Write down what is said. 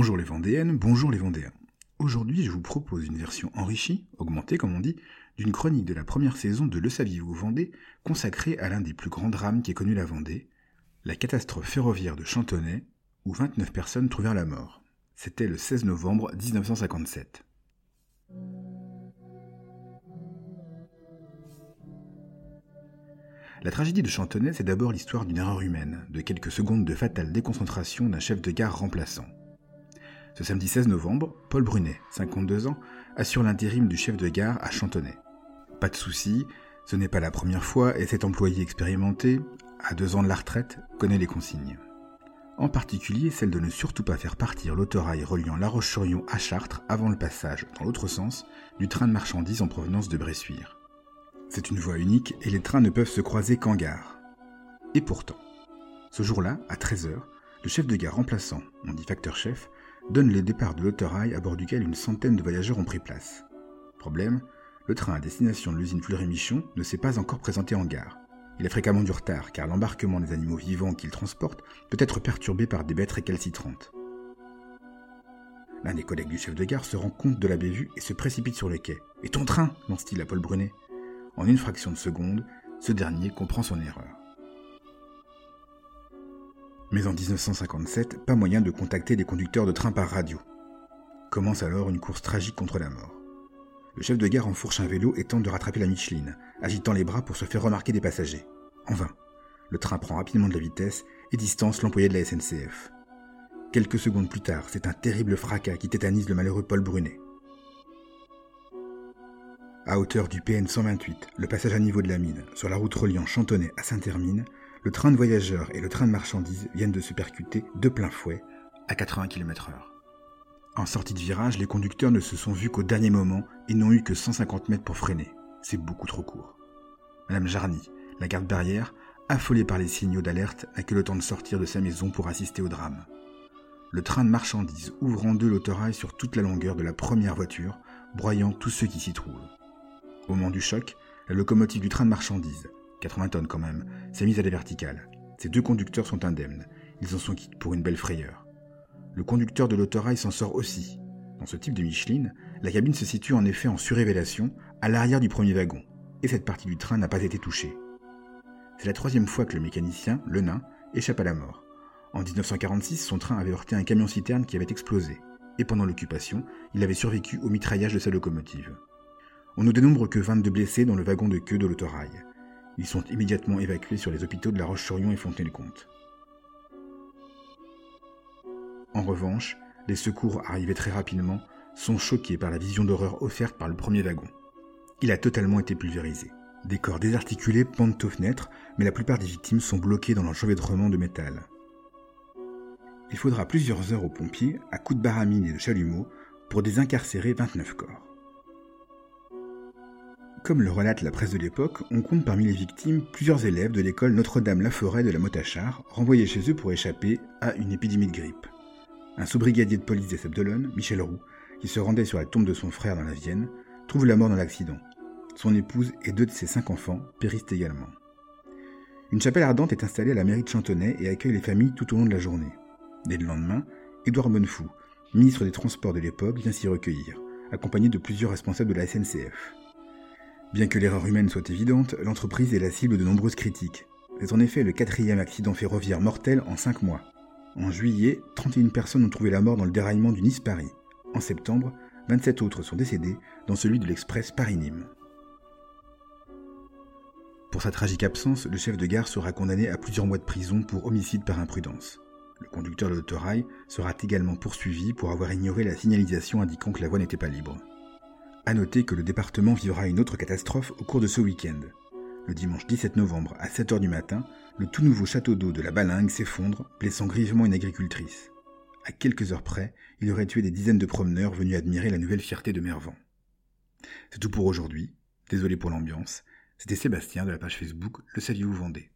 Bonjour les Vendéennes, bonjour les Vendéens. Aujourd'hui, je vous propose une version enrichie, augmentée comme on dit, d'une chronique de la première saison de Le Saviez-vous Vendée, consacrée à l'un des plus grands drames qu'ait connu la Vendée, la catastrophe ferroviaire de Chantonnay, où 29 personnes trouvèrent la mort. C'était le 16 novembre 1957. La tragédie de Chantonnay, c'est d'abord l'histoire d'une erreur humaine, de quelques secondes de fatale déconcentration d'un chef de gare remplaçant. Ce samedi 16 novembre, Paul Brunet, 52 ans, assure l'intérim du chef de gare à Chantonnay. Pas de souci, ce n'est pas la première fois et cet employé expérimenté, à deux ans de la retraite, connaît les consignes. En particulier celle de ne surtout pas faire partir l'autorail reliant La Roche-sur-Yon à Chartres avant le passage, dans l'autre sens, du train de marchandises en provenance de Bressuire. C'est une voie unique et les trains ne peuvent se croiser qu'en gare. Et pourtant, ce jour-là, à 13h, le chef de gare remplaçant, on dit facteur chef, donne le départ de l'autorail à bord duquel une centaine de voyageurs ont pris place. Problème, le train à destination de l'usine Fleury-Michon ne s'est pas encore présenté en gare. Il a fréquemment du retard car l'embarquement des animaux vivants qu'il transporte peut être perturbé par des bêtes récalcitrantes. L'un des collègues du chef de gare se rend compte de la bévue et se précipite sur le quai. Et ton train? lance-t-il à Paul Brunet. En une fraction de seconde, ce dernier comprend son erreur. Mais en 1957, pas moyen de contacter des conducteurs de train par radio. Commence alors une course tragique contre la mort. Le chef de gare enfourche un vélo et tente de rattraper la Micheline, agitant les bras pour se faire remarquer des passagers. En vain. Le train prend rapidement de la vitesse et distance l'employé de la SNCF. Quelques secondes plus tard, c'est un terrible fracas qui tétanise le malheureux Paul Brunet. À hauteur du PN 128, le passage à niveau de la mine, sur la route reliant Chantonnay à Saint-Hermine, le train de voyageurs et le train de marchandises viennent de se percuter de plein fouet à 80 km/h. En sortie de virage, les conducteurs ne se sont vus qu'au dernier moment et n'ont eu que 150 mètres pour freiner. C'est beaucoup trop court. Madame Jarny, la garde barrière, affolée par les signaux d'alerte, n'a que le temps de sortir de sa maison pour assister au drame. Le train de marchandises ouvre en deux l'autorail sur toute la longueur de la première voiture, broyant tous ceux qui s'y trouvent. Au moment du choc, la locomotive du train de marchandises, 80 tonnes quand même, s'est mise à la verticale. Ces deux conducteurs sont indemnes. Ils en sont quittes pour une belle frayeur. Le conducteur de l'autorail s'en sort aussi. Dans ce type de Micheline, la cabine se situe en effet en surélévation, à l'arrière du premier wagon, et cette partie du train n'a pas été touchée. C'est la troisième fois que le mécanicien, le nain, échappe à la mort. En 1946, son train avait heurté un camion-citerne qui avait explosé, et pendant l'occupation, il avait survécu au mitraillage de sa locomotive. On ne dénombre que 22 blessés dans le wagon de queue de l'autorail. Ils sont immédiatement évacués sur les hôpitaux de La Roche-sur-Yon et Fontenay-le-Comte. En revanche, les secours arrivés très rapidement sont choqués par la vision d'horreur offerte par le premier wagon. Il a totalement été pulvérisé. Des corps désarticulés pendent aux fenêtres, mais la plupart des victimes sont bloquées dans l'enchevêtrement de métal. Il faudra plusieurs heures aux pompiers, à coups de baramine et de chalumeau, pour désincarcérer 29 corps. Comme le relate la presse de l'époque, on compte parmi les victimes plusieurs élèves de l'école Notre-Dame-la-Forêt de la Motachar, renvoyés chez eux pour échapper à une épidémie de grippe. Un sous-brigadier de police des Sables Michel Roux, qui se rendait sur la tombe de son frère dans la Vienne, trouve la mort dans l'accident. Son épouse et deux de ses cinq enfants périssent également. Une chapelle ardente est installée à la mairie de Chantonnay et accueille les familles tout au long de la journée. Dès le lendemain, Édouard Bonnefou, ministre des Transports de l'époque, vient s'y recueillir, accompagné de plusieurs responsables de la SNCF. Bien que l'erreur humaine soit évidente, l'entreprise est la cible de nombreuses critiques. C'est en effet le quatrième accident ferroviaire mortel en cinq mois. En juillet, 31 personnes ont trouvé la mort dans le déraillement du Nice-Paris. En septembre, 27 autres sont décédés dans celui de l'express Paris-Nîmes. Pour sa tragique absence, le chef de gare sera condamné à plusieurs mois de prison pour homicide par imprudence. Le conducteur de l'autorail sera également poursuivi pour avoir ignoré la signalisation indiquant que la voie n'était pas libre. À noter que le département vivra une autre catastrophe au cours de ce week-end. Le dimanche 17 novembre à 7h du matin, le tout nouveau château d'eau de la Balingue s'effondre, blessant grièvement une agricultrice. À quelques heures près, il aurait tué des dizaines de promeneurs venus admirer la nouvelle fierté de Mervan. C'est tout pour aujourd'hui. Désolé pour l'ambiance. C'était Sébastien de la page Facebook Le Salut vous Vendée.